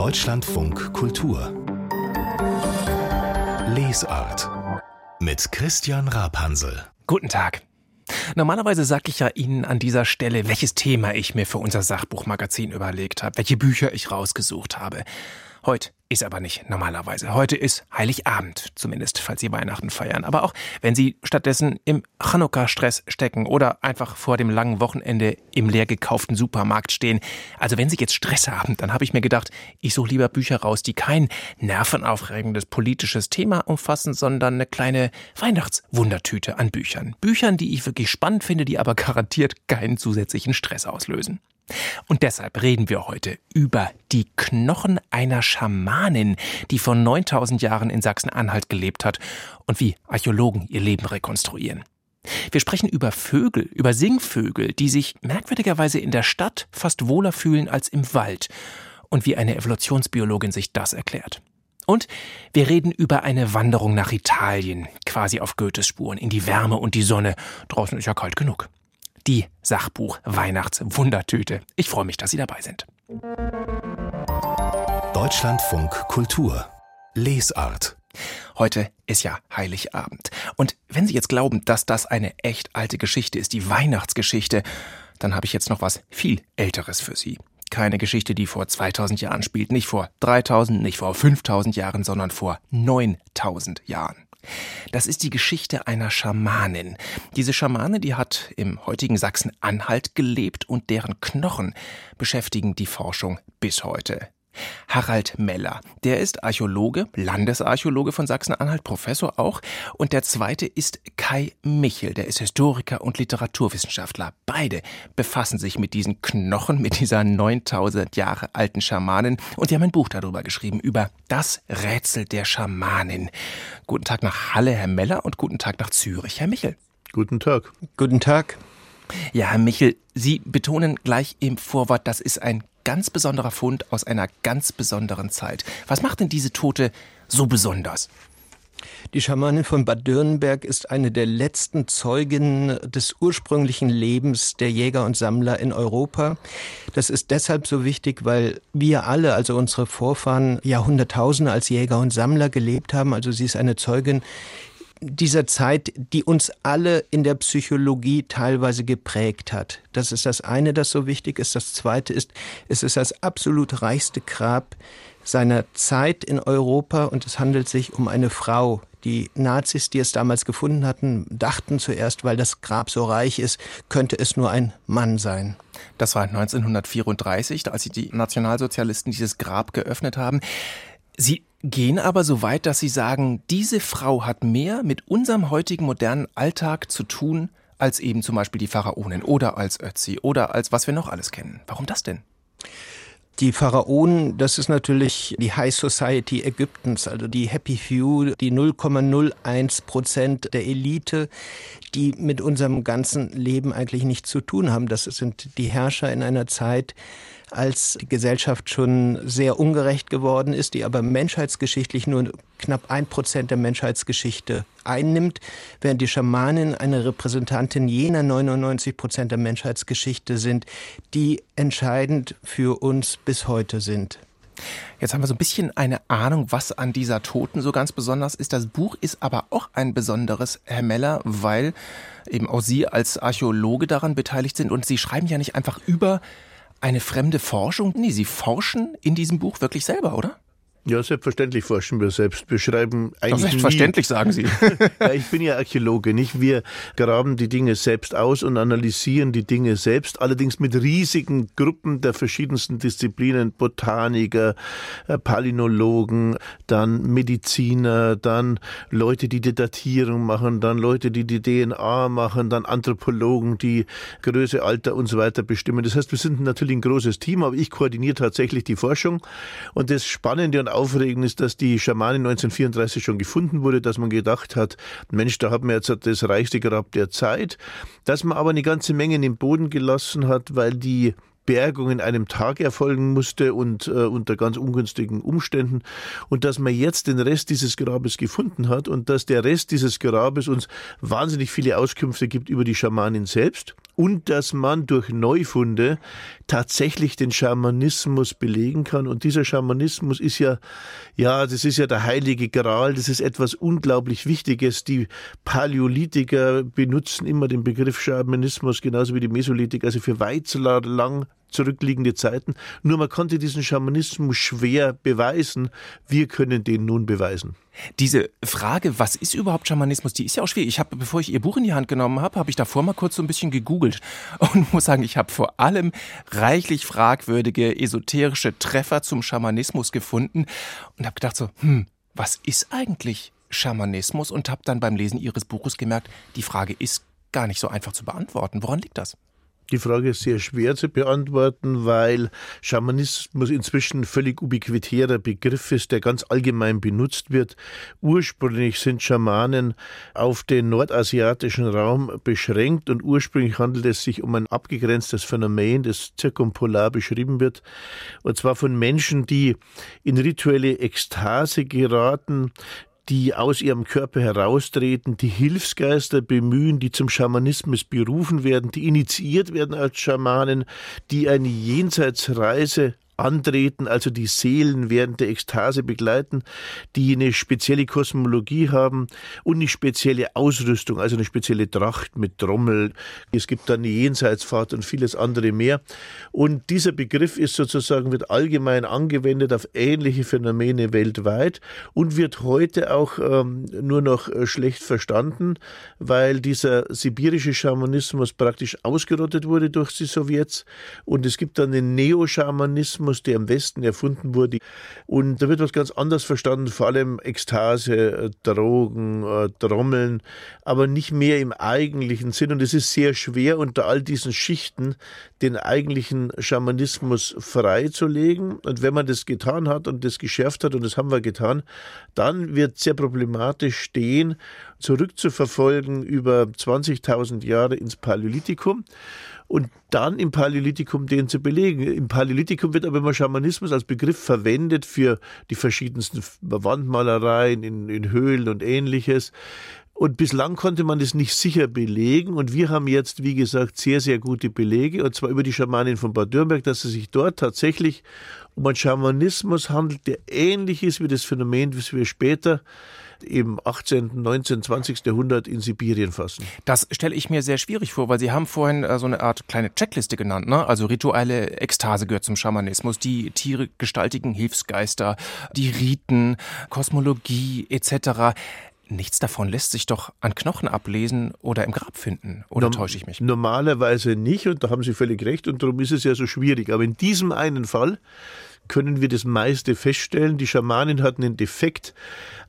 Deutschlandfunk Kultur Lesart mit Christian Rapansel. Guten Tag. Normalerweise sage ich ja Ihnen an dieser Stelle, welches Thema ich mir für unser Sachbuchmagazin überlegt habe, welche Bücher ich rausgesucht habe. Heute ist aber nicht normalerweise. Heute ist Heiligabend, zumindest falls Sie Weihnachten feiern. Aber auch wenn Sie stattdessen im Chanukka-Stress stecken oder einfach vor dem langen Wochenende im leer gekauften Supermarkt stehen. Also wenn Sie jetzt Stress haben, dann habe ich mir gedacht, ich suche lieber Bücher raus, die kein nervenaufregendes politisches Thema umfassen, sondern eine kleine Weihnachtswundertüte an Büchern. Büchern, die ich wirklich spannend finde, die aber garantiert keinen zusätzlichen Stress auslösen. Und deshalb reden wir heute über die Knochen einer Schamanin, die vor 9000 Jahren in Sachsen-Anhalt gelebt hat und wie Archäologen ihr Leben rekonstruieren. Wir sprechen über Vögel, über Singvögel, die sich merkwürdigerweise in der Stadt fast wohler fühlen als im Wald und wie eine Evolutionsbiologin sich das erklärt. Und wir reden über eine Wanderung nach Italien, quasi auf Goethes Spuren, in die Wärme und die Sonne. Draußen ist ja kalt genug die Sachbuch Weihnachtswundertüte. Ich freue mich, dass Sie dabei sind. Deutschlandfunk Kultur Lesart Heute ist ja Heiligabend. Und wenn Sie jetzt glauben, dass das eine echt alte Geschichte ist, die Weihnachtsgeschichte, dann habe ich jetzt noch was viel Älteres für Sie. Keine Geschichte, die vor 2000 Jahren spielt, nicht vor 3000, nicht vor 5000 Jahren, sondern vor 9000 Jahren. Das ist die Geschichte einer Schamanin. Diese Schamane, die hat im heutigen Sachsen-Anhalt gelebt und deren Knochen beschäftigen die Forschung bis heute. Harald Meller. Der ist Archäologe, Landesarchäologe von Sachsen-Anhalt, Professor auch. Und der zweite ist Kai Michel. Der ist Historiker und Literaturwissenschaftler. Beide befassen sich mit diesen Knochen, mit dieser 9000 Jahre alten Schamanin. Und die haben ein Buch darüber geschrieben, über das Rätsel der Schamanin. Guten Tag nach Halle, Herr Meller, und guten Tag nach Zürich, Herr Michel. Guten Tag. Guten Tag. Ja, Herr Michel, Sie betonen gleich im Vorwort, das ist ein ganz besonderer Fund aus einer ganz besonderen Zeit. Was macht denn diese Tote so besonders? Die Schamanin von Bad Dürnberg ist eine der letzten Zeuginnen des ursprünglichen Lebens der Jäger und Sammler in Europa. Das ist deshalb so wichtig, weil wir alle, also unsere Vorfahren, Jahrhunderttausende als Jäger und Sammler gelebt haben. Also sie ist eine Zeugin dieser Zeit, die uns alle in der Psychologie teilweise geprägt hat. Das ist das eine, das so wichtig ist. Das zweite ist, es ist das absolut reichste Grab seiner Zeit in Europa und es handelt sich um eine Frau. Die Nazis, die es damals gefunden hatten, dachten zuerst, weil das Grab so reich ist, könnte es nur ein Mann sein. Das war 1934, als die Nationalsozialisten dieses Grab geöffnet haben. Sie gehen aber so weit, dass Sie sagen, diese Frau hat mehr mit unserem heutigen modernen Alltag zu tun, als eben zum Beispiel die Pharaonen oder als Ötzi oder als was wir noch alles kennen. Warum das denn? Die Pharaonen, das ist natürlich die High Society Ägyptens, also die Happy Few, die 0,01 Prozent der Elite, die mit unserem ganzen Leben eigentlich nichts zu tun haben. Das sind die Herrscher in einer Zeit, als die Gesellschaft schon sehr ungerecht geworden ist, die aber menschheitsgeschichtlich nur knapp ein Prozent der Menschheitsgeschichte einnimmt, während die Schamanen eine Repräsentantin jener 99 Prozent der Menschheitsgeschichte sind, die entscheidend für uns bis heute sind. Jetzt haben wir so ein bisschen eine Ahnung, was an dieser Toten so ganz besonders ist. Das Buch ist aber auch ein besonderes, Herr Meller, weil eben auch Sie als Archäologe daran beteiligt sind und Sie schreiben ja nicht einfach über eine fremde Forschung? Nee, Sie forschen in diesem Buch wirklich selber, oder? Ja, selbstverständlich forschen wir selbst. Wir schreiben eigentlich. selbstverständlich, nie. sagen Sie. ja, ich bin ja Archäologe, nicht? Wir graben die Dinge selbst aus und analysieren die Dinge selbst, allerdings mit riesigen Gruppen der verschiedensten Disziplinen, Botaniker, äh, Palynologen, dann Mediziner, dann Leute, die die Datierung machen, dann Leute, die die DNA machen, dann Anthropologen, die Größe, Alter und so weiter bestimmen. Das heißt, wir sind natürlich ein großes Team, aber ich koordiniere tatsächlich die Forschung. Und das Spannende und aufregend ist, dass die Schamane 1934 schon gefunden wurde, dass man gedacht hat, Mensch, da hat man jetzt das reichste Grab der Zeit, dass man aber eine ganze Menge in den Boden gelassen hat, weil die Bergung in einem Tag erfolgen musste und äh, unter ganz ungünstigen Umständen. Und dass man jetzt den Rest dieses Grabes gefunden hat und dass der Rest dieses Grabes uns wahnsinnig viele Auskünfte gibt über die Schamanin selbst und dass man durch Neufunde tatsächlich den Schamanismus belegen kann. Und dieser Schamanismus ist ja, ja, das ist ja der heilige Gral, das ist etwas unglaublich Wichtiges. Die Paläolithiker benutzen immer den Begriff Schamanismus genauso wie die Mesolithiker, also für weit lang zurückliegende Zeiten. Nur man konnte diesen Schamanismus schwer beweisen. Wir können den nun beweisen. Diese Frage, was ist überhaupt Schamanismus, die ist ja auch schwierig. Ich habe, bevor ich Ihr Buch in die Hand genommen habe, habe ich davor mal kurz so ein bisschen gegoogelt und muss sagen, ich habe vor allem reichlich fragwürdige esoterische Treffer zum Schamanismus gefunden und habe gedacht so, hm, was ist eigentlich Schamanismus? Und habe dann beim Lesen Ihres Buches gemerkt, die Frage ist gar nicht so einfach zu beantworten. Woran liegt das? Die Frage ist sehr schwer zu beantworten, weil Schamanismus inzwischen ein völlig ubiquitärer Begriff ist, der ganz allgemein benutzt wird. Ursprünglich sind Schamanen auf den nordasiatischen Raum beschränkt und ursprünglich handelt es sich um ein abgegrenztes Phänomen, das zirkumpolar beschrieben wird, und zwar von Menschen, die in rituelle Ekstase geraten, die aus ihrem Körper heraustreten, die Hilfsgeister bemühen, die zum Schamanismus berufen werden, die initiiert werden als Schamanen, die eine Jenseitsreise antreten, also die Seelen während der Ekstase begleiten, die eine spezielle Kosmologie haben und eine spezielle Ausrüstung, also eine spezielle Tracht mit Trommel. Es gibt dann eine Jenseitsfahrt und vieles andere mehr. Und dieser Begriff ist sozusagen, wird allgemein angewendet auf ähnliche Phänomene weltweit und wird heute auch ähm, nur noch äh, schlecht verstanden, weil dieser sibirische Schamanismus praktisch ausgerottet wurde durch die Sowjets und es gibt dann den Neo-Schamanismus, Mechanismus, der im Westen erfunden wurde. Und da wird was ganz anderes verstanden, vor allem Ekstase, äh, Drogen, äh, Trommeln, aber nicht mehr im eigentlichen Sinn. Und es ist sehr schwer, unter all diesen Schichten den eigentlichen Schamanismus freizulegen. Und wenn man das getan hat und das geschärft hat, und das haben wir getan, dann wird sehr problematisch stehen, zurückzuverfolgen über 20.000 Jahre ins Paläolithikum und dann im Paläolithikum den zu belegen. Im Paläolithikum wird aber immer Schamanismus als Begriff verwendet für die verschiedensten Wandmalereien in, in Höhlen und ähnliches. Und bislang konnte man das nicht sicher belegen. Und wir haben jetzt, wie gesagt, sehr, sehr gute Belege. Und zwar über die Schamanin von Bad Dürnberg, dass es sich dort tatsächlich um einen Schamanismus handelt, der ähnlich ist wie das Phänomen, das wir später im 18., 19., 20. Jahrhundert in Sibirien fassen. Das stelle ich mir sehr schwierig vor, weil Sie haben vorhin äh, so eine Art kleine Checkliste genannt, ne? Also rituelle Ekstase gehört zum Schamanismus, die Tiere gestaltigen Hilfsgeister, die Riten, Kosmologie etc. Nichts davon lässt sich doch an Knochen ablesen oder im Grab finden. Oder Norm täusche ich mich? Normalerweise nicht und da haben Sie völlig recht und darum ist es ja so schwierig. Aber in diesem einen Fall können wir das meiste feststellen. Die Schamanin hatten einen Defekt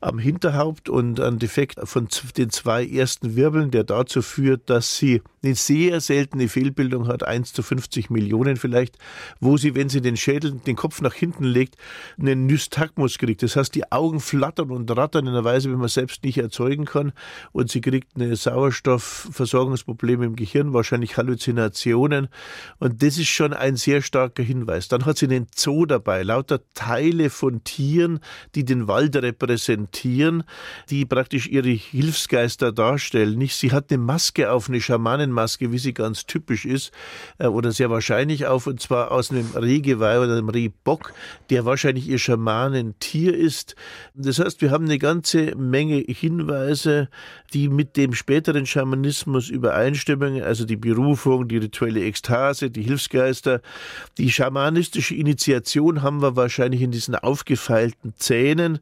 am Hinterhaupt und einen Defekt von den zwei ersten Wirbeln, der dazu führt, dass sie eine sehr seltene Fehlbildung hat, 1 zu 50 Millionen vielleicht, wo sie, wenn sie den Schädel, den Kopf nach hinten legt, einen Nystagmus kriegt. Das heißt, die Augen flattern und rattern in einer Weise, wie man selbst nicht erzeugen kann und sie kriegt eine Sauerstoffversorgungsprobleme im Gehirn, wahrscheinlich Halluzinationen und das ist schon ein sehr starker Hinweis. Dann hat sie einen Zoo dabei, lauter Teile von Tieren, die den Wald repräsentieren, die praktisch ihre Hilfsgeister darstellen. Nicht, sie hat eine Maske auf, eine Schamanen Sonnenmaske, wie sie ganz typisch ist, äh, oder sehr wahrscheinlich auf, und zwar aus einem Rehgeweih oder einem Rehbock, der wahrscheinlich ihr Schamanentier ist. Das heißt, wir haben eine ganze Menge Hinweise, die mit dem späteren Schamanismus übereinstimmen, also die Berufung, die rituelle Ekstase, die Hilfsgeister. Die schamanistische Initiation haben wir wahrscheinlich in diesen aufgefeilten Zähnen.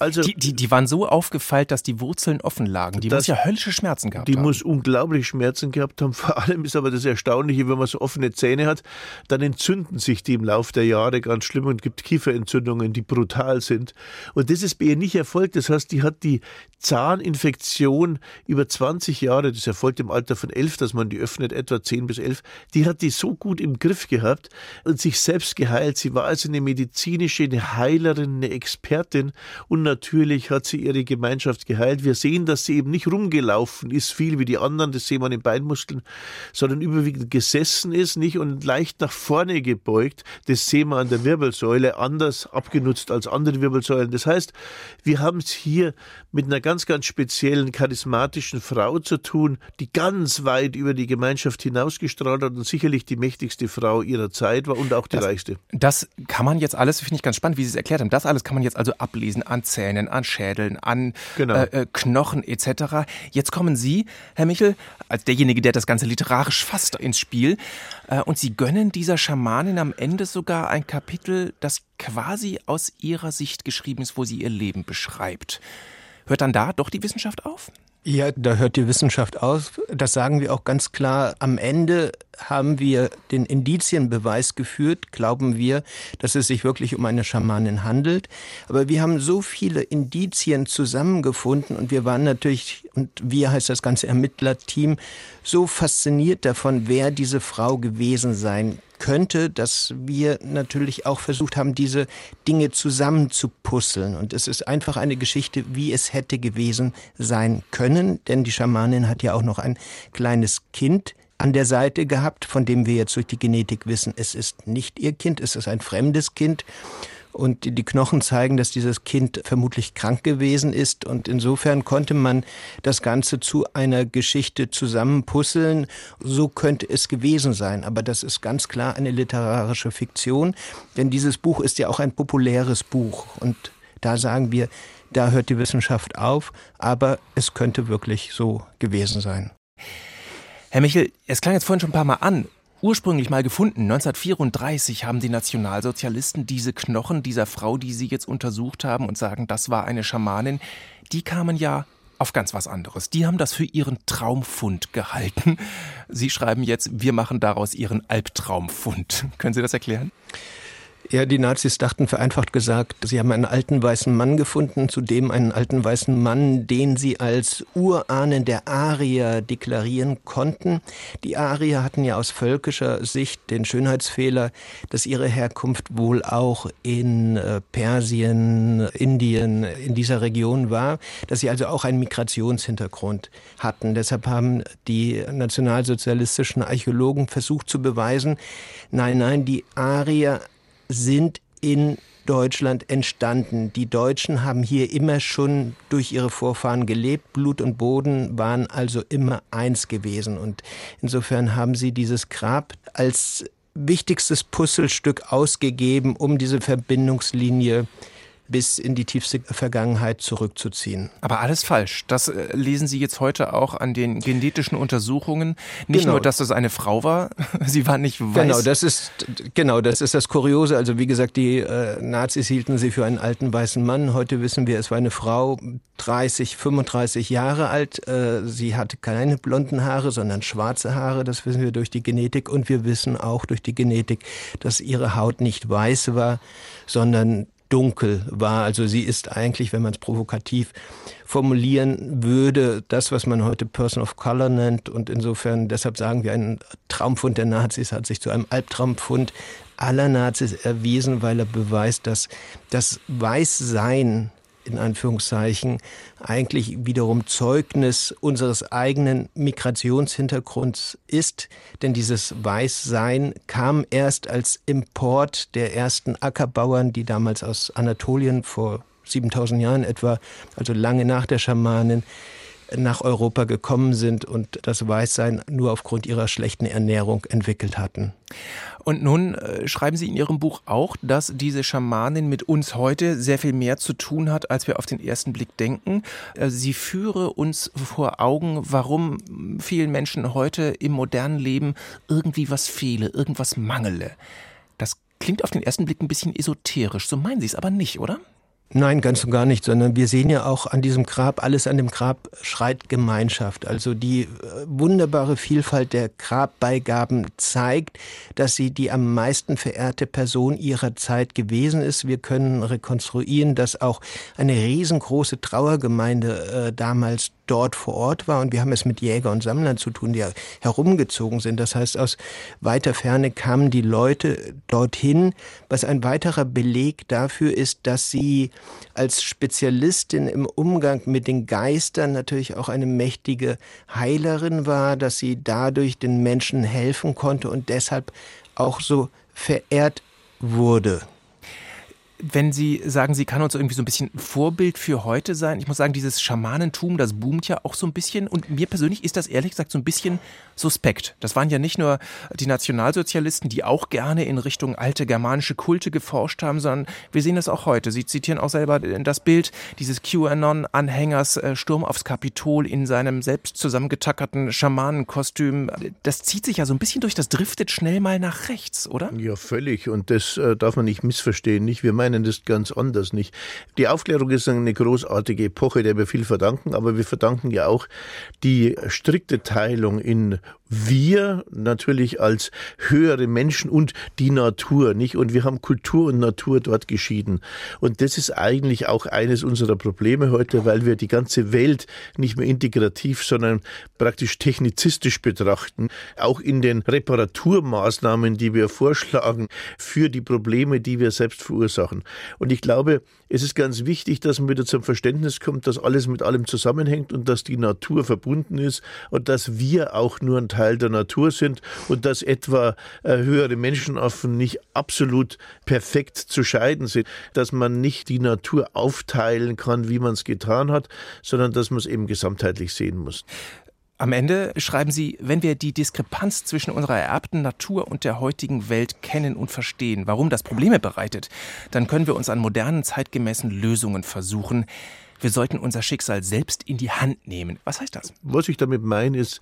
Also, die, die, die waren so aufgefeilt, dass die Wurzeln offen lagen. Die das, muss ja höllische Schmerzen gehabt die haben. Die muss unglaublich Schmerzen gehabt haben. Vor allem ist aber das Erstaunliche, wenn man so offene Zähne hat, dann entzünden sich die im Laufe der Jahre ganz schlimm und gibt Kieferentzündungen, die brutal sind. Und das ist bei ihr nicht erfolgt. Das heißt, die hat die Zahninfektion über 20 Jahre, das erfolgt im Alter von elf, dass man die öffnet, etwa 10 bis 11, die hat die so gut im Griff gehabt und sich selbst geheilt. Sie war also eine medizinische, eine Heilerin, eine Expertin und natürlich hat sie ihre Gemeinschaft geheilt. Wir sehen, dass sie eben nicht rumgelaufen ist, viel wie die anderen, das sehen wir an den Beinmuskeln, sondern überwiegend gesessen ist, nicht und leicht nach vorne gebeugt. Das sehen wir an der Wirbelsäule, anders abgenutzt als andere Wirbelsäulen. Das heißt, wir haben es hier mit einer ganz, ganz speziellen, charismatischen Frau zu tun, die ganz weit über die Gemeinschaft hinausgestrahlt hat und sicherlich die mächtigste Frau ihrer Zeit war und auch die das, reichste. Das kann man jetzt alles, finde ich ganz spannend, wie Sie es erklärt haben, das alles kann man jetzt also ablesen an Zähnen, an Schädeln, an genau. äh, äh Knochen etc. Jetzt kommen Sie, Herr Michel, als derjenige, der das Ganze literarisch fasst ins Spiel äh, und Sie gönnen dieser Schamanin am Ende sogar ein Kapitel, das quasi aus Ihrer Sicht geschrieben ist, wo sie ihr Leben beschreibt. Hört dann da doch die Wissenschaft auf? Ja, da hört die Wissenschaft aus. Das sagen wir auch ganz klar. Am Ende haben wir den Indizienbeweis geführt, glauben wir, dass es sich wirklich um eine Schamanin handelt. Aber wir haben so viele Indizien zusammengefunden und wir waren natürlich, und wir heißt das ganze Ermittlerteam, so fasziniert davon, wer diese Frau gewesen sein könnte, dass wir natürlich auch versucht haben, diese Dinge zusammenzupuzzeln. Und es ist einfach eine Geschichte, wie es hätte gewesen sein können, denn die Schamanin hat ja auch noch ein kleines Kind an der Seite gehabt, von dem wir jetzt durch die Genetik wissen, es ist nicht ihr Kind, es ist ein fremdes Kind. Und die Knochen zeigen, dass dieses Kind vermutlich krank gewesen ist. Und insofern konnte man das Ganze zu einer Geschichte zusammenpuzzeln. So könnte es gewesen sein. Aber das ist ganz klar eine literarische Fiktion. Denn dieses Buch ist ja auch ein populäres Buch. Und da sagen wir, da hört die Wissenschaft auf. Aber es könnte wirklich so gewesen sein. Herr Michel, es klang jetzt vorhin schon ein paar Mal an. Ursprünglich mal gefunden, 1934 haben die Nationalsozialisten diese Knochen dieser Frau, die sie jetzt untersucht haben und sagen, das war eine Schamanin, die kamen ja auf ganz was anderes. Die haben das für ihren Traumfund gehalten. Sie schreiben jetzt, wir machen daraus ihren Albtraumfund. Können Sie das erklären? Ja, die Nazis dachten vereinfacht gesagt, sie haben einen alten weißen Mann gefunden, zudem einen alten weißen Mann, den sie als Urahnen der Arier deklarieren konnten. Die Arier hatten ja aus völkischer Sicht den Schönheitsfehler, dass ihre Herkunft wohl auch in äh, Persien, Indien, in dieser Region war, dass sie also auch einen Migrationshintergrund hatten. Deshalb haben die nationalsozialistischen Archäologen versucht zu beweisen, nein, nein, die Arier sind in Deutschland entstanden. Die Deutschen haben hier immer schon durch ihre Vorfahren gelebt. Blut und Boden waren also immer eins gewesen. Und insofern haben sie dieses Grab als wichtigstes Puzzlestück ausgegeben, um diese Verbindungslinie bis in die tiefste Vergangenheit zurückzuziehen. Aber alles falsch. Das äh, lesen Sie jetzt heute auch an den genetischen Untersuchungen. Nicht genau. nur, dass das eine Frau war, sie war nicht weiß. Genau, das ist genau, das ist das Kuriose. Also wie gesagt, die äh, Nazis hielten sie für einen alten weißen Mann. Heute wissen wir, es war eine Frau, 30, 35 Jahre alt. Äh, sie hatte keine blonden Haare, sondern schwarze Haare. Das wissen wir durch die Genetik und wir wissen auch durch die Genetik, dass ihre Haut nicht weiß war, sondern dunkel war. Also sie ist eigentlich, wenn man es provokativ formulieren würde, das, was man heute Person of Color nennt. Und insofern, deshalb sagen wir, ein Traumfund der Nazis hat sich zu einem Albtraumfund aller Nazis erwiesen, weil er beweist, dass das Weißsein in Anführungszeichen eigentlich wiederum Zeugnis unseres eigenen Migrationshintergrunds ist, denn dieses Weißsein kam erst als Import der ersten Ackerbauern, die damals aus Anatolien vor 7000 Jahren etwa, also lange nach der Schamanen, nach Europa gekommen sind und das Weißsein nur aufgrund ihrer schlechten Ernährung entwickelt hatten. Und nun äh, schreiben Sie in Ihrem Buch auch, dass diese Schamanin mit uns heute sehr viel mehr zu tun hat, als wir auf den ersten Blick denken. Äh, sie führe uns vor Augen, warum vielen Menschen heute im modernen Leben irgendwie was fehle, irgendwas mangele. Das klingt auf den ersten Blick ein bisschen esoterisch. So meinen Sie es aber nicht, oder? Nein, ganz und gar nicht, sondern wir sehen ja auch an diesem Grab, alles an dem Grab schreit Gemeinschaft. Also die äh, wunderbare Vielfalt der Grabbeigaben zeigt, dass sie die am meisten verehrte Person ihrer Zeit gewesen ist. Wir können rekonstruieren, dass auch eine riesengroße Trauergemeinde äh, damals dort vor Ort war. Und wir haben es mit Jäger und Sammlern zu tun, die herumgezogen sind. Das heißt, aus weiter Ferne kamen die Leute dorthin, was ein weiterer Beleg dafür ist, dass sie als Spezialistin im Umgang mit den Geistern natürlich auch eine mächtige Heilerin war, dass sie dadurch den Menschen helfen konnte und deshalb auch so verehrt wurde wenn Sie sagen, sie kann uns irgendwie so ein bisschen Vorbild für heute sein, ich muss sagen, dieses Schamanentum, das boomt ja auch so ein bisschen. Und mir persönlich ist das ehrlich gesagt so ein bisschen suspekt. Das waren ja nicht nur die Nationalsozialisten, die auch gerne in Richtung alte germanische Kulte geforscht haben, sondern wir sehen das auch heute. Sie zitieren auch selber das Bild dieses QAnon-Anhängers äh, Sturm aufs Kapitol in seinem selbst zusammengetackerten Schamanenkostüm. Das zieht sich ja so ein bisschen durch, das driftet schnell mal nach rechts, oder? Ja, völlig. Und das äh, darf man nicht missverstehen. Nicht? Wir meinen das ganz anders nicht. Die Aufklärung ist eine großartige Epoche, der wir viel verdanken, aber wir verdanken ja auch die strikte Teilung in wir natürlich als höhere Menschen und die Natur, nicht? Und wir haben Kultur und Natur dort geschieden. Und das ist eigentlich auch eines unserer Probleme heute, weil wir die ganze Welt nicht mehr integrativ, sondern praktisch technizistisch betrachten. Auch in den Reparaturmaßnahmen, die wir vorschlagen für die Probleme, die wir selbst verursachen. Und ich glaube, es ist ganz wichtig, dass man wieder zum Verständnis kommt, dass alles mit allem zusammenhängt und dass die Natur verbunden ist und dass wir auch nur ein Teil der Natur sind und dass etwa äh, höhere Menschenaffen nicht absolut perfekt zu scheiden sind, dass man nicht die Natur aufteilen kann, wie man es getan hat, sondern dass man es eben gesamtheitlich sehen muss. Am Ende schreiben Sie, wenn wir die Diskrepanz zwischen unserer ererbten Natur und der heutigen Welt kennen und verstehen, warum das Probleme bereitet, dann können wir uns an modernen, zeitgemäßen Lösungen versuchen. Wir sollten unser Schicksal selbst in die Hand nehmen. Was heißt das? Was ich damit meine, ist,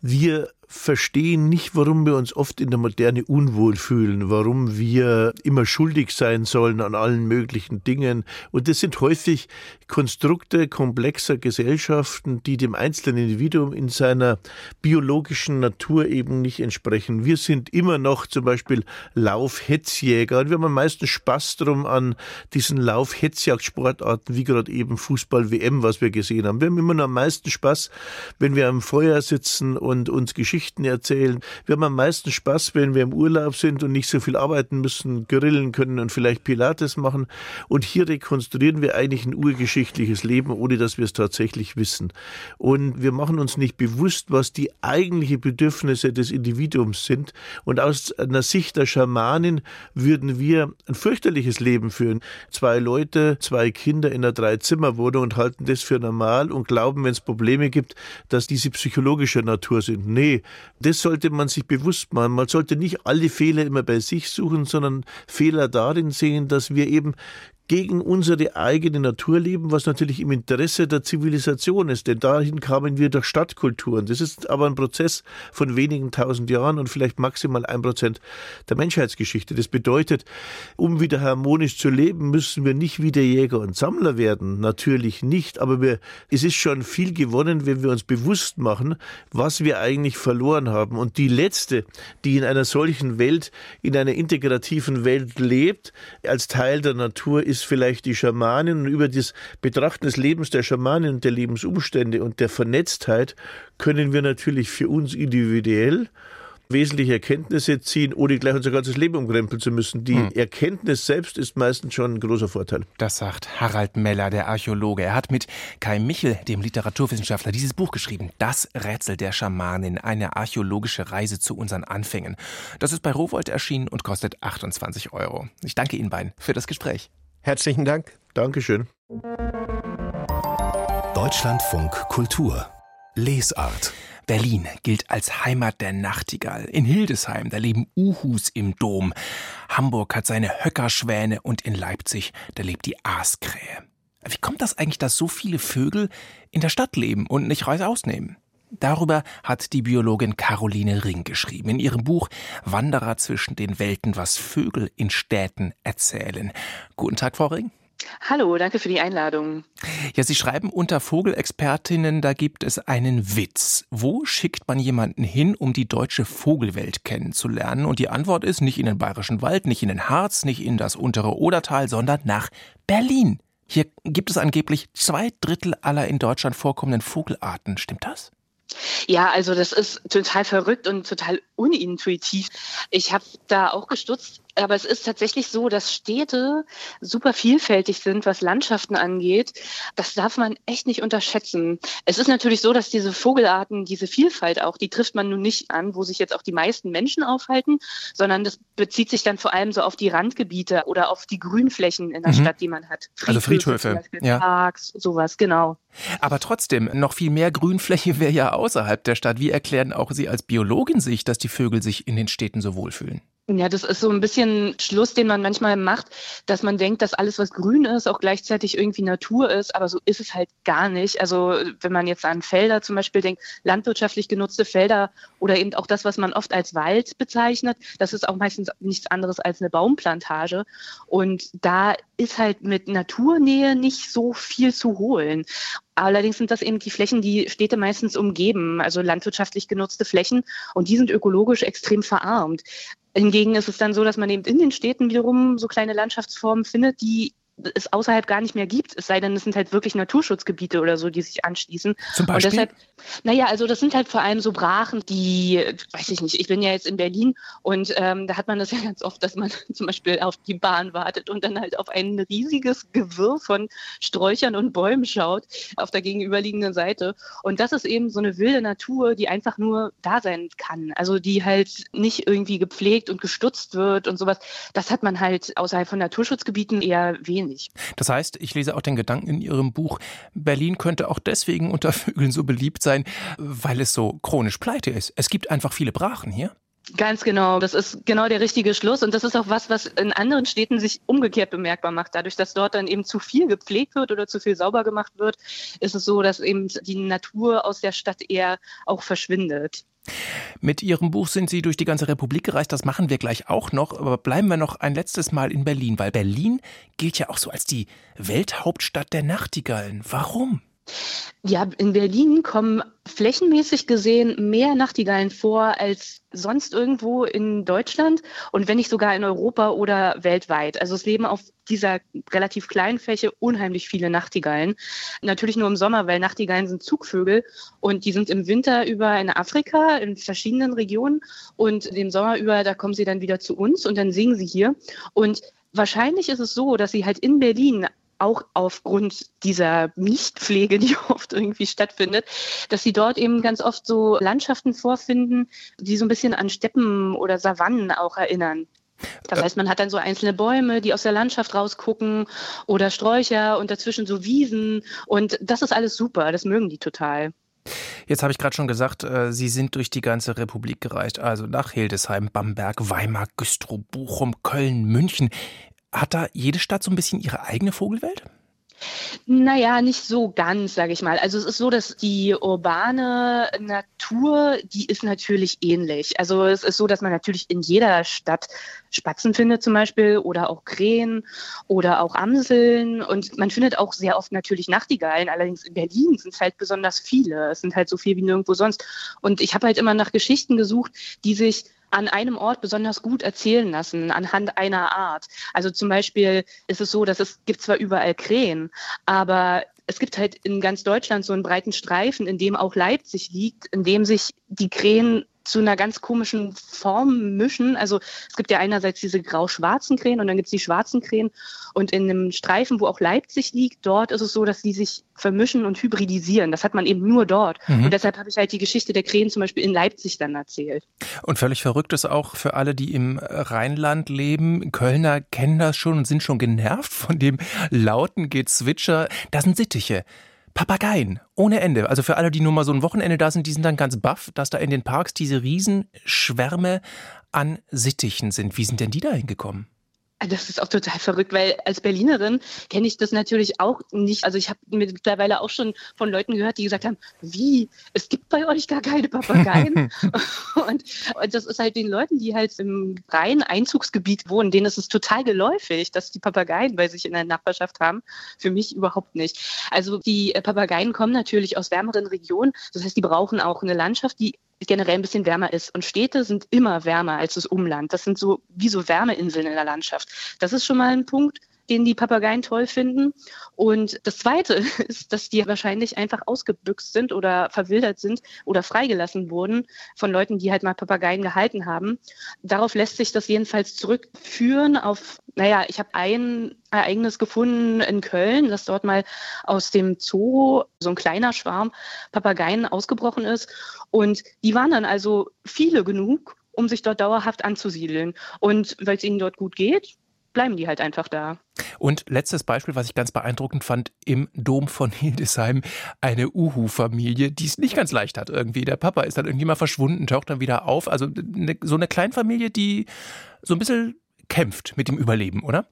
wir verstehen nicht, warum wir uns oft in der Moderne unwohl fühlen, warum wir immer schuldig sein sollen an allen möglichen Dingen. Und das sind häufig Konstrukte komplexer Gesellschaften, die dem einzelnen Individuum in seiner biologischen Natur eben nicht entsprechen. Wir sind immer noch zum Beispiel Laufhetzjäger und wir haben am meisten Spaß drum an diesen Laufhetzjagdsportarten, wie gerade eben Fußball-WM, was wir gesehen haben. Wir haben immer noch am meisten Spaß, wenn wir am Feuer sitzen und uns Geschichten Geschichten erzählen. Wir haben am meisten Spaß, wenn wir im Urlaub sind und nicht so viel arbeiten müssen, grillen können und vielleicht Pilates machen. Und hier rekonstruieren wir eigentlich ein urgeschichtliches Leben, ohne dass wir es tatsächlich wissen. Und wir machen uns nicht bewusst, was die eigentlichen Bedürfnisse des Individuums sind. Und aus einer Sicht der Schamanin würden wir ein fürchterliches Leben führen. Zwei Leute, zwei Kinder in einer Dreizimmerwohnung und halten das für normal und glauben, wenn es Probleme gibt, dass diese psychologischer Natur sind. Nee, das sollte man sich bewusst machen. Man sollte nicht alle Fehler immer bei sich suchen, sondern Fehler darin sehen, dass wir eben gegen unsere eigene Natur leben, was natürlich im Interesse der Zivilisation ist. Denn dahin kamen wir durch Stadtkulturen. Das ist aber ein Prozess von wenigen tausend Jahren und vielleicht maximal ein Prozent der Menschheitsgeschichte. Das bedeutet, um wieder harmonisch zu leben, müssen wir nicht wieder Jäger und Sammler werden. Natürlich nicht. Aber wir, es ist schon viel gewonnen, wenn wir uns bewusst machen, was wir eigentlich verloren haben. Und die letzte, die in einer solchen Welt, in einer integrativen Welt lebt, als Teil der Natur, ist ist vielleicht die Schamanin und über das Betrachten des Lebens der Schamanin und der Lebensumstände und der Vernetztheit können wir natürlich für uns individuell wesentliche Erkenntnisse ziehen, ohne gleich unser ganzes Leben umkrempeln zu müssen. Die hm. Erkenntnis selbst ist meistens schon ein großer Vorteil. Das sagt Harald Meller, der Archäologe. Er hat mit Kai Michel, dem Literaturwissenschaftler, dieses Buch geschrieben. Das Rätsel der Schamanin, eine archäologische Reise zu unseren Anfängen. Das ist bei Rowold erschienen und kostet 28 Euro. Ich danke Ihnen beiden für das Gespräch. Herzlichen Dank. Dankeschön. Deutschlandfunk Kultur Lesart Berlin gilt als Heimat der Nachtigall. In Hildesheim, da leben Uhus im Dom. Hamburg hat seine Höckerschwäne und in Leipzig, da lebt die Aaskrähe. Wie kommt das eigentlich, dass so viele Vögel in der Stadt leben und nicht Reise ausnehmen? Darüber hat die Biologin Caroline Ring geschrieben in ihrem Buch Wanderer zwischen den Welten, was Vögel in Städten erzählen. Guten Tag, Frau Ring. Hallo, danke für die Einladung. Ja, Sie schreiben unter Vogelexpertinnen, da gibt es einen Witz. Wo schickt man jemanden hin, um die deutsche Vogelwelt kennenzulernen? Und die Antwort ist nicht in den Bayerischen Wald, nicht in den Harz, nicht in das untere Odertal, sondern nach Berlin. Hier gibt es angeblich zwei Drittel aller in Deutschland vorkommenden Vogelarten. Stimmt das? Ja, also das ist total verrückt und total unintuitiv. Ich habe da auch gestutzt, aber es ist tatsächlich so, dass Städte super vielfältig sind, was Landschaften angeht. Das darf man echt nicht unterschätzen. Es ist natürlich so, dass diese Vogelarten, diese Vielfalt auch, die trifft man nun nicht an, wo sich jetzt auch die meisten Menschen aufhalten, sondern das bezieht sich dann vor allem so auf die Randgebiete oder auf die Grünflächen in der mhm. Stadt, die man hat. Friedhöfe, also Friedhöfe, ja. Parks, sowas, genau. Aber trotzdem, noch viel mehr Grünfläche wäre ja außerhalb der Stadt. Wie erklären auch Sie als Biologin sich, dass die Vögel sich in den Städten so wohlfühlen? Ja, das ist so ein bisschen Schluss, den man manchmal macht, dass man denkt, dass alles, was grün ist, auch gleichzeitig irgendwie Natur ist, aber so ist es halt gar nicht. Also wenn man jetzt an Felder zum Beispiel denkt, landwirtschaftlich genutzte Felder oder eben auch das, was man oft als Wald bezeichnet, das ist auch meistens nichts anderes als eine Baumplantage. Und da ist halt mit Naturnähe nicht so viel zu holen. Allerdings sind das eben die Flächen, die Städte meistens umgeben, also landwirtschaftlich genutzte Flächen. Und die sind ökologisch extrem verarmt. Hingegen ist es dann so, dass man eben in den Städten wiederum so kleine Landschaftsformen findet, die es außerhalb gar nicht mehr gibt, es sei denn, es sind halt wirklich Naturschutzgebiete oder so, die sich anschließen. Zum Beispiel? Und deshalb, naja, also das sind halt vor allem so Brachen, die, weiß ich nicht, ich bin ja jetzt in Berlin und ähm, da hat man das ja ganz oft, dass man zum Beispiel auf die Bahn wartet und dann halt auf ein riesiges Gewirr von Sträuchern und Bäumen schaut, auf der gegenüberliegenden Seite. Und das ist eben so eine wilde Natur, die einfach nur da sein kann. Also die halt nicht irgendwie gepflegt und gestutzt wird und sowas. Das hat man halt außerhalb von Naturschutzgebieten eher wenig wenig. Das heißt, ich lese auch den Gedanken in Ihrem Buch, Berlin könnte auch deswegen unter Vögeln so beliebt sein, weil es so chronisch pleite ist. Es gibt einfach viele Brachen hier. Ganz genau. Das ist genau der richtige Schluss. Und das ist auch was, was in anderen Städten sich umgekehrt bemerkbar macht. Dadurch, dass dort dann eben zu viel gepflegt wird oder zu viel sauber gemacht wird, ist es so, dass eben die Natur aus der Stadt eher auch verschwindet. Mit Ihrem Buch sind Sie durch die ganze Republik gereist, das machen wir gleich auch noch, aber bleiben wir noch ein letztes Mal in Berlin, weil Berlin gilt ja auch so als die Welthauptstadt der Nachtigallen. Warum? Ja, in Berlin kommen flächenmäßig gesehen mehr Nachtigallen vor als sonst irgendwo in Deutschland und wenn nicht sogar in Europa oder weltweit. Also es leben auf dieser relativ kleinen Fläche unheimlich viele Nachtigallen. Natürlich nur im Sommer, weil Nachtigallen sind Zugvögel und die sind im Winter über in Afrika in verschiedenen Regionen und im Sommer über, da kommen sie dann wieder zu uns und dann singen sie hier. Und Wahrscheinlich ist es so, dass sie halt in Berlin auch aufgrund dieser Nichtpflege, die oft irgendwie stattfindet, dass sie dort eben ganz oft so Landschaften vorfinden, die so ein bisschen an Steppen oder Savannen auch erinnern. Das heißt, man hat dann so einzelne Bäume, die aus der Landschaft rausgucken oder Sträucher und dazwischen so Wiesen. Und das ist alles super, das mögen die total. Jetzt habe ich gerade schon gesagt, äh, Sie sind durch die ganze Republik gereist, also nach Hildesheim, Bamberg, Weimar, Güstrow, Bochum, Köln, München. Hat da jede Stadt so ein bisschen ihre eigene Vogelwelt? Naja, nicht so ganz, sage ich mal. Also es ist so, dass die urbane Natur, die ist natürlich ähnlich. Also es ist so, dass man natürlich in jeder Stadt Spatzen findet zum Beispiel oder auch Krähen oder auch Amseln und man findet auch sehr oft natürlich Nachtigallen. Allerdings in Berlin sind es halt besonders viele. Es sind halt so viel wie nirgendwo sonst. Und ich habe halt immer nach Geschichten gesucht, die sich an einem Ort besonders gut erzählen lassen, anhand einer Art. Also zum Beispiel ist es so, dass es gibt zwar überall Krähen, aber es gibt halt in ganz Deutschland so einen breiten Streifen, in dem auch Leipzig liegt, in dem sich die Krähen zu einer ganz komischen Form mischen. Also es gibt ja einerseits diese grau-schwarzen Krähen und dann gibt es die schwarzen Krähen. Und in einem Streifen, wo auch Leipzig liegt, dort ist es so, dass die sich vermischen und hybridisieren. Das hat man eben nur dort. Mhm. Und deshalb habe ich halt die Geschichte der Krähen zum Beispiel in Leipzig dann erzählt. Und völlig verrückt ist auch für alle, die im Rheinland leben. Kölner kennen das schon und sind schon genervt von dem lauten Gezwitscher. Das sind Sittiche. Papageien ohne Ende. Also für alle, die nur mal so ein Wochenende da sind, die sind dann ganz baff, dass da in den Parks diese Riesenschwärme an Sittichen sind. Wie sind denn die da hingekommen? Das ist auch total verrückt, weil als Berlinerin kenne ich das natürlich auch nicht. Also ich habe mittlerweile auch schon von Leuten gehört, die gesagt haben, wie, es gibt bei euch gar keine Papageien. und, und, das ist halt den Leuten, die halt im reinen Einzugsgebiet wohnen, denen ist es total geläufig, dass die Papageien bei sich in der Nachbarschaft haben. Für mich überhaupt nicht. Also die Papageien kommen natürlich aus wärmeren Regionen. Das heißt, die brauchen auch eine Landschaft, die generell ein bisschen wärmer ist. Und Städte sind immer wärmer als das Umland. Das sind so wie so Wärmeinseln in der Landschaft. Das ist schon mal ein Punkt. Den die Papageien toll finden. Und das Zweite ist, dass die wahrscheinlich einfach ausgebüxt sind oder verwildert sind oder freigelassen wurden von Leuten, die halt mal Papageien gehalten haben. Darauf lässt sich das jedenfalls zurückführen auf, naja, ich habe ein Ereignis gefunden in Köln, dass dort mal aus dem Zoo so ein kleiner Schwarm Papageien ausgebrochen ist. Und die waren dann also viele genug, um sich dort dauerhaft anzusiedeln. Und weil es ihnen dort gut geht, bleiben die halt einfach da. Und letztes Beispiel, was ich ganz beeindruckend fand, im Dom von Hildesheim eine Uhu-Familie, die es nicht ganz leicht hat irgendwie. Der Papa ist dann irgendwie mal verschwunden, taucht dann wieder auf. Also eine, so eine Kleinfamilie, die so ein bisschen kämpft mit dem Überleben, oder?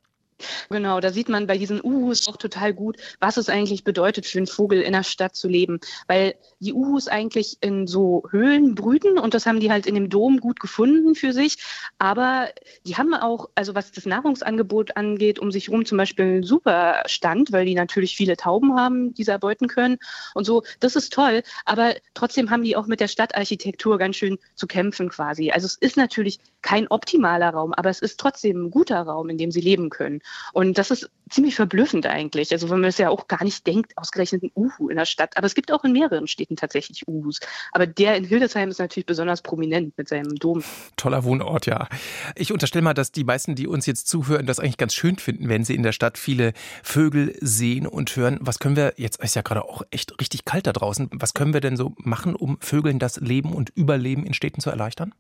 Genau, da sieht man bei diesen Uhus auch total gut, was es eigentlich bedeutet für einen Vogel in der Stadt zu leben. Weil die Uhus eigentlich in so Höhlen brüten und das haben die halt in dem Dom gut gefunden für sich. Aber die haben auch, also was das Nahrungsangebot angeht, um sich rum zum Beispiel einen super Stand, weil die natürlich viele Tauben haben, die sie erbeuten können und so. Das ist toll, aber trotzdem haben die auch mit der Stadtarchitektur ganz schön zu kämpfen quasi. Also es ist natürlich kein optimaler Raum, aber es ist trotzdem ein guter Raum, in dem sie leben können. Und das ist ziemlich verblüffend eigentlich. Also wenn man es ja auch gar nicht denkt, ausgerechnet ein Uhu in der Stadt. Aber es gibt auch in mehreren Städten tatsächlich Uhus. Aber der in Hildesheim ist natürlich besonders prominent mit seinem Dom. Toller Wohnort, ja. Ich unterstelle mal, dass die meisten, die uns jetzt zuhören, das eigentlich ganz schön finden, wenn sie in der Stadt viele Vögel sehen und hören. Was können wir, jetzt ist ja gerade auch echt richtig kalt da draußen, was können wir denn so machen, um Vögeln das Leben und Überleben in Städten zu erleichtern?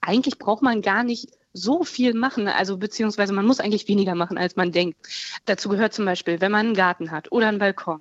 Eigentlich braucht man gar nicht so viel machen, also beziehungsweise man muss eigentlich weniger machen, als man denkt. Dazu gehört zum Beispiel, wenn man einen Garten hat oder einen Balkon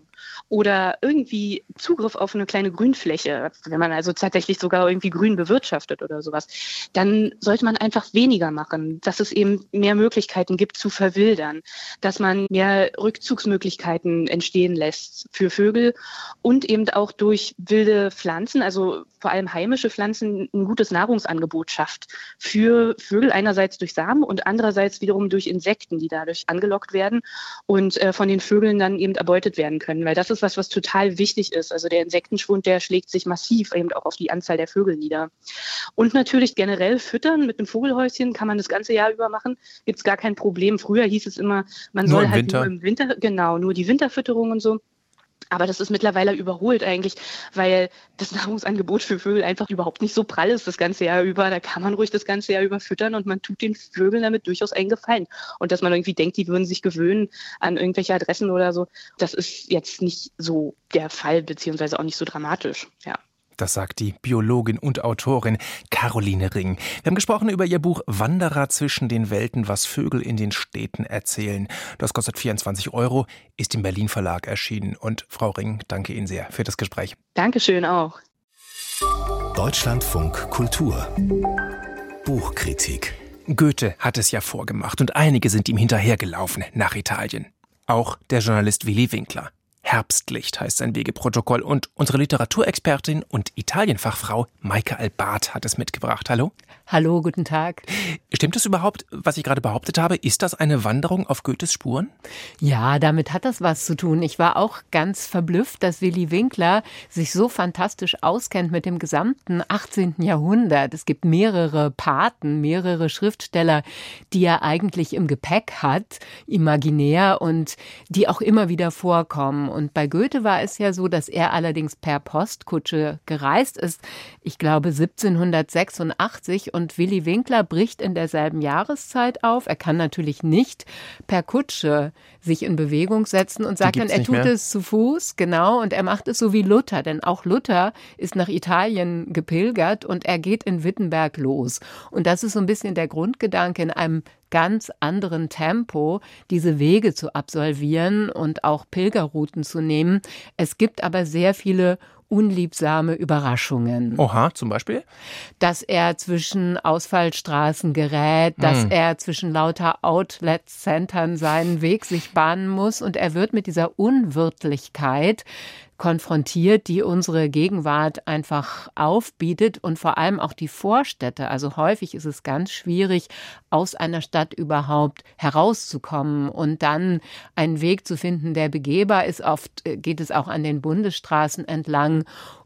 oder irgendwie Zugriff auf eine kleine Grünfläche, wenn man also tatsächlich sogar irgendwie grün bewirtschaftet oder sowas, dann sollte man einfach weniger machen, dass es eben mehr Möglichkeiten gibt zu verwildern, dass man mehr Rückzugsmöglichkeiten entstehen lässt für Vögel und eben auch durch wilde Pflanzen, also vor allem heimische Pflanzen, ein gutes Nahrungsangebot schafft für Vögel, einerseits durch Samen und andererseits wiederum durch Insekten, die dadurch angelockt werden und äh, von den Vögeln dann eben erbeutet werden können weil das ist was, was total wichtig ist. Also der Insektenschwund, der schlägt sich massiv eben auch auf die Anzahl der Vögel nieder. Und natürlich generell füttern mit einem Vogelhäuschen kann man das ganze Jahr über machen. Gibt es gar kein Problem. Früher hieß es immer, man nur soll halt Winter. nur im Winter, genau, nur die Winterfütterung und so. Aber das ist mittlerweile überholt eigentlich, weil das Nahrungsangebot für Vögel einfach überhaupt nicht so prall ist das ganze Jahr über. Da kann man ruhig das ganze Jahr über füttern und man tut den Vögeln damit durchaus einen Gefallen. Und dass man irgendwie denkt, die würden sich gewöhnen an irgendwelche Adressen oder so, das ist jetzt nicht so der Fall, beziehungsweise auch nicht so dramatisch. Ja. Das sagt die Biologin und Autorin Caroline Ring. Wir haben gesprochen über ihr Buch Wanderer zwischen den Welten, was Vögel in den Städten erzählen. Das kostet 24 Euro, ist im Berlin Verlag erschienen. Und Frau Ring, danke Ihnen sehr für das Gespräch. Dankeschön auch. Deutschlandfunk Kultur Buchkritik Goethe hat es ja vorgemacht und einige sind ihm hinterhergelaufen nach Italien. Auch der Journalist Willi Winkler. Herbstlicht heißt sein Wegeprotokoll und unsere Literaturexpertin und Italienfachfrau Maike Albart hat es mitgebracht. Hallo? Hallo, guten Tag. Stimmt es überhaupt, was ich gerade behauptet habe? Ist das eine Wanderung auf Goethes Spuren? Ja, damit hat das was zu tun. Ich war auch ganz verblüfft, dass Willy Winkler sich so fantastisch auskennt mit dem gesamten 18. Jahrhundert. Es gibt mehrere Paten, mehrere Schriftsteller, die er eigentlich im Gepäck hat, imaginär und die auch immer wieder vorkommen. Und bei Goethe war es ja so, dass er allerdings per Postkutsche gereist ist. Ich glaube 1786 und Willy Winkler bricht in derselben Jahreszeit auf. Er kann natürlich nicht per Kutsche sich in Bewegung setzen und sagt dann, er tut es zu Fuß, genau, und er macht es so wie Luther, denn auch Luther ist nach Italien gepilgert und er geht in Wittenberg los. Und das ist so ein bisschen der Grundgedanke in einem ganz anderen Tempo diese Wege zu absolvieren und auch Pilgerrouten zu nehmen. Es gibt aber sehr viele unliebsame Überraschungen. Oha, zum Beispiel? Dass er zwischen Ausfallstraßen gerät, dass hm. er zwischen lauter Outlet-Centern seinen Weg sich bahnen muss und er wird mit dieser Unwirtlichkeit konfrontiert, die unsere Gegenwart einfach aufbietet und vor allem auch die Vorstädte. Also häufig ist es ganz schwierig, aus einer Stadt überhaupt herauszukommen und dann einen Weg zu finden, der begehbar ist. Oft äh, geht es auch an den Bundesstraßen entlang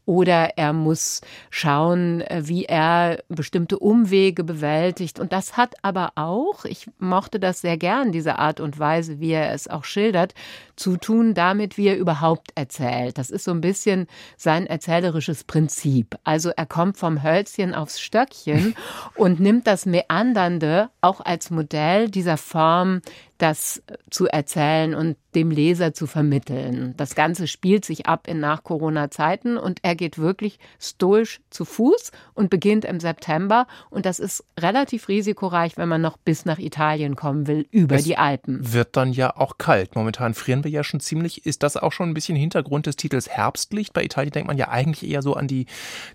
oder er muss schauen, äh, wie er bestimmte Umwege bewältigt. Und das hat aber auch, ich mochte das sehr gern, diese Art und Weise, wie er es auch schildert, zu tun damit, wie er überhaupt erzählt. Das ist so ein bisschen sein erzählerisches Prinzip. Also er kommt vom Hölzchen aufs Stöckchen und nimmt das Meandernde auch als Modell dieser Form das zu erzählen und dem Leser zu vermitteln. Das Ganze spielt sich ab in Nach-Corona-Zeiten und er geht wirklich stoisch zu Fuß und beginnt im September. Und das ist relativ risikoreich, wenn man noch bis nach Italien kommen will, über es die Alpen. Wird dann ja auch kalt. Momentan frieren wir ja schon ziemlich. Ist das auch schon ein bisschen Hintergrund des Titels Herbstlicht? Bei Italien denkt man ja eigentlich eher so an die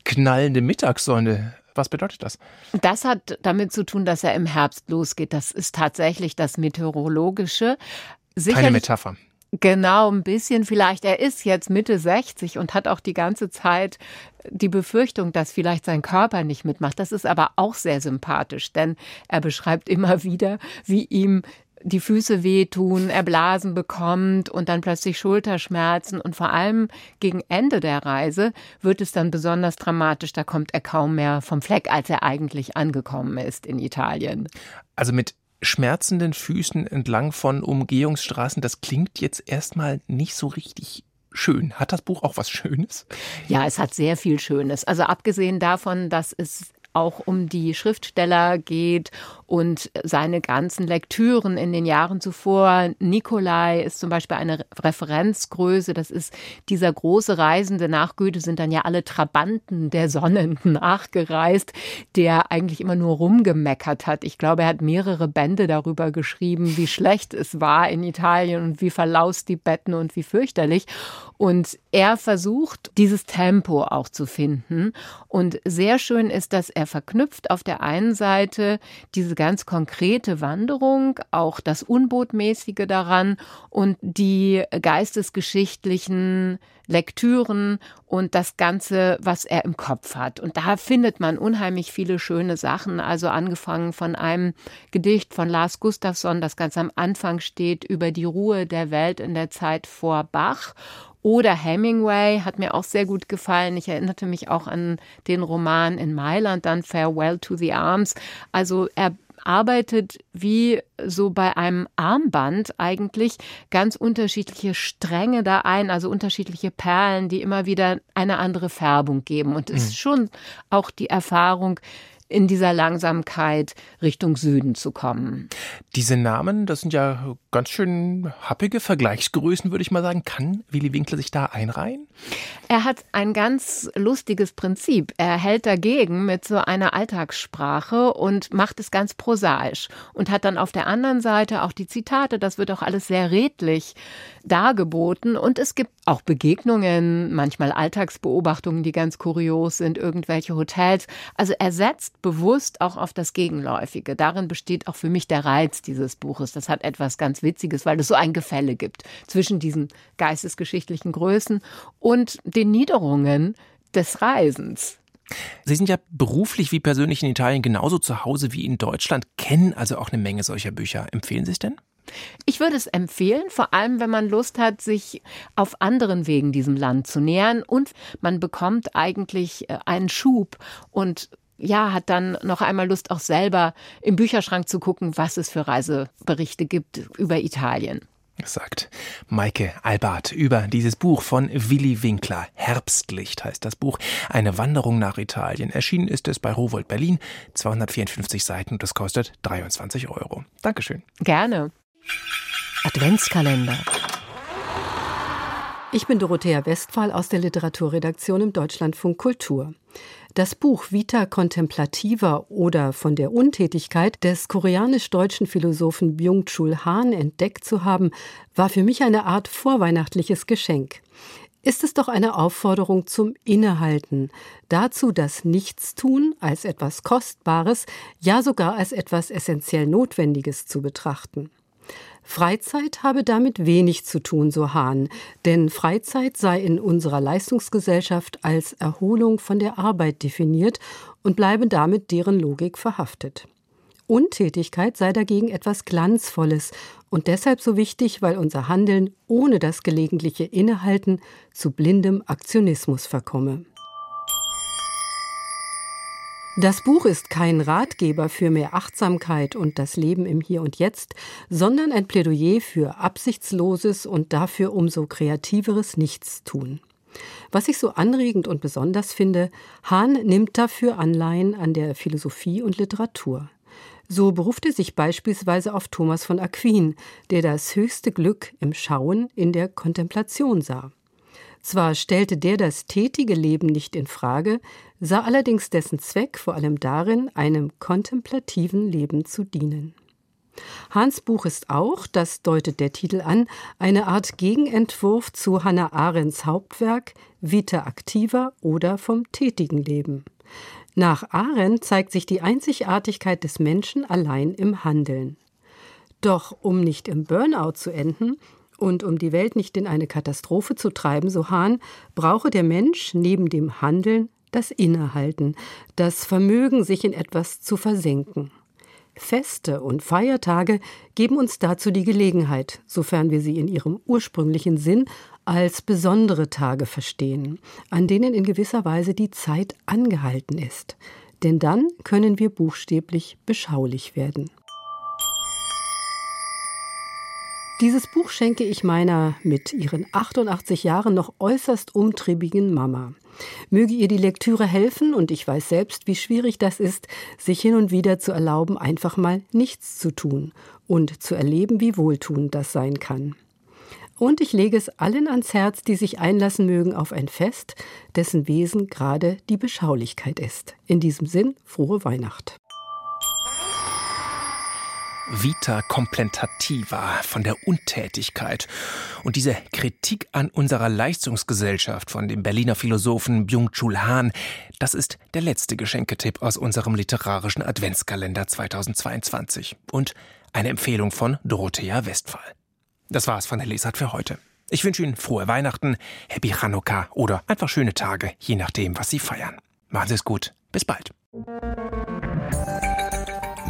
knallende Mittagssonne. Was bedeutet das? Das hat damit zu tun, dass er im Herbst losgeht. Das ist tatsächlich das Meteorologische. Sicherlich, Keine Metapher. Genau, ein bisschen vielleicht. Er ist jetzt Mitte 60 und hat auch die ganze Zeit die Befürchtung, dass vielleicht sein Körper nicht mitmacht. Das ist aber auch sehr sympathisch, denn er beschreibt immer wieder, wie ihm die Füße wehtun, er Blasen bekommt und dann plötzlich Schulterschmerzen und vor allem gegen Ende der Reise wird es dann besonders dramatisch. Da kommt er kaum mehr vom Fleck, als er eigentlich angekommen ist in Italien. Also mit schmerzenden Füßen entlang von Umgehungsstraßen, das klingt jetzt erstmal nicht so richtig schön. Hat das Buch auch was Schönes? Ja, es hat sehr viel Schönes. Also abgesehen davon, dass es auch um die Schriftsteller geht und seine ganzen Lektüren in den Jahren zuvor. Nikolai ist zum Beispiel eine Referenzgröße. Das ist dieser große Reisende nach Goethe sind dann ja alle Trabanten der Sonnen nachgereist, der eigentlich immer nur rumgemeckert hat. Ich glaube, er hat mehrere Bände darüber geschrieben, wie schlecht es war in Italien und wie verlaust die Betten und wie fürchterlich. Und er versucht, dieses Tempo auch zu finden. Und sehr schön ist, dass er verknüpft auf der einen Seite diese ganz konkrete Wanderung, auch das Unbotmäßige daran und die geistesgeschichtlichen Lektüren und das Ganze, was er im Kopf hat. Und da findet man unheimlich viele schöne Sachen. Also angefangen von einem Gedicht von Lars Gustafsson, das ganz am Anfang steht, über die Ruhe der Welt in der Zeit vor Bach oder Hemingway hat mir auch sehr gut gefallen. Ich erinnerte mich auch an den Roman in Mailand, dann Farewell to the Arms. Also er arbeitet wie so bei einem Armband eigentlich ganz unterschiedliche Stränge da ein, also unterschiedliche Perlen, die immer wieder eine andere Färbung geben. Und es mhm. ist schon auch die Erfahrung, in dieser Langsamkeit Richtung Süden zu kommen. Diese Namen, das sind ja ganz schön happige Vergleichsgrößen, würde ich mal sagen. Kann Willy Winkler sich da einreihen? Er hat ein ganz lustiges Prinzip. Er hält dagegen mit so einer Alltagssprache und macht es ganz prosaisch und hat dann auf der anderen Seite auch die Zitate. Das wird auch alles sehr redlich dargeboten und es gibt auch Begegnungen, manchmal Alltagsbeobachtungen, die ganz kurios sind, irgendwelche Hotels. Also er setzt bewusst auch auf das Gegenläufige. Darin besteht auch für mich der Reiz dieses Buches. Das hat etwas ganz Witziges, weil es so ein Gefälle gibt zwischen diesen geistesgeschichtlichen Größen und den Niederungen des Reisens. Sie sind ja beruflich wie persönlich in Italien genauso zu Hause wie in Deutschland, kennen also auch eine Menge solcher Bücher. Empfehlen Sie es denn? Ich würde es empfehlen, vor allem wenn man Lust hat, sich auf anderen Wegen diesem Land zu nähern und man bekommt eigentlich äh, einen Schub und ja, hat dann noch einmal Lust, auch selber im Bücherschrank zu gucken, was es für Reiseberichte gibt über Italien. Sagt Maike Albert über dieses Buch von Willy Winkler. Herbstlicht heißt das Buch. Eine Wanderung nach Italien. Erschienen ist es bei Rowold Berlin. 254 Seiten und es kostet 23 Euro. Dankeschön. Gerne. Adventskalender. Ich bin Dorothea Westphal aus der Literaturredaktion im Deutschlandfunk Kultur. Das Buch Vita Contemplativa oder von der Untätigkeit des koreanisch-deutschen Philosophen Byung-Chul Han entdeckt zu haben, war für mich eine Art vorweihnachtliches Geschenk. Ist es doch eine Aufforderung zum Innehalten, dazu das Nichtstun als etwas Kostbares, ja sogar als etwas essentiell Notwendiges zu betrachten. Freizeit habe damit wenig zu tun, so Hahn, denn Freizeit sei in unserer Leistungsgesellschaft als Erholung von der Arbeit definiert und bleibe damit deren Logik verhaftet. Untätigkeit sei dagegen etwas Glanzvolles und deshalb so wichtig, weil unser Handeln ohne das gelegentliche Innehalten zu blindem Aktionismus verkomme. Das Buch ist kein Ratgeber für mehr Achtsamkeit und das Leben im Hier und Jetzt, sondern ein Plädoyer für absichtsloses und dafür umso kreativeres Nichtstun. Was ich so anregend und besonders finde, Hahn nimmt dafür Anleihen an der Philosophie und Literatur. So beruft er sich beispielsweise auf Thomas von Aquin, der das höchste Glück im Schauen in der Kontemplation sah. Zwar stellte der das tätige Leben nicht in Frage, sah allerdings dessen Zweck vor allem darin, einem kontemplativen Leben zu dienen. Hans Buch ist auch, das deutet der Titel an, eine Art Gegenentwurf zu Hannah Arendts Hauptwerk Vita Activa oder vom tätigen Leben. Nach Arendt zeigt sich die Einzigartigkeit des Menschen allein im Handeln. Doch um nicht im Burnout zu enden, und um die Welt nicht in eine Katastrophe zu treiben, so Hahn, brauche der Mensch neben dem Handeln das Innehalten, das Vermögen, sich in etwas zu versenken. Feste und Feiertage geben uns dazu die Gelegenheit, sofern wir sie in ihrem ursprünglichen Sinn als besondere Tage verstehen, an denen in gewisser Weise die Zeit angehalten ist. Denn dann können wir buchstäblich beschaulich werden. Dieses Buch schenke ich meiner mit ihren 88 Jahren noch äußerst umtriebigen Mama. Möge ihr die Lektüre helfen, und ich weiß selbst, wie schwierig das ist, sich hin und wieder zu erlauben, einfach mal nichts zu tun und zu erleben, wie wohltuend das sein kann. Und ich lege es allen ans Herz, die sich einlassen mögen auf ein Fest, dessen Wesen gerade die Beschaulichkeit ist. In diesem Sinn, frohe Weihnacht. Vita Complentativa von der Untätigkeit. Und diese Kritik an unserer Leistungsgesellschaft von dem Berliner Philosophen Byung-Chul Han, das ist der letzte Geschenketipp aus unserem literarischen Adventskalender 2022. Und eine Empfehlung von Dorothea Westphal. Das war's von der Lesart für heute. Ich wünsche Ihnen frohe Weihnachten, Happy Chanukka oder einfach schöne Tage, je nachdem, was Sie feiern. Machen Sie es gut. Bis bald.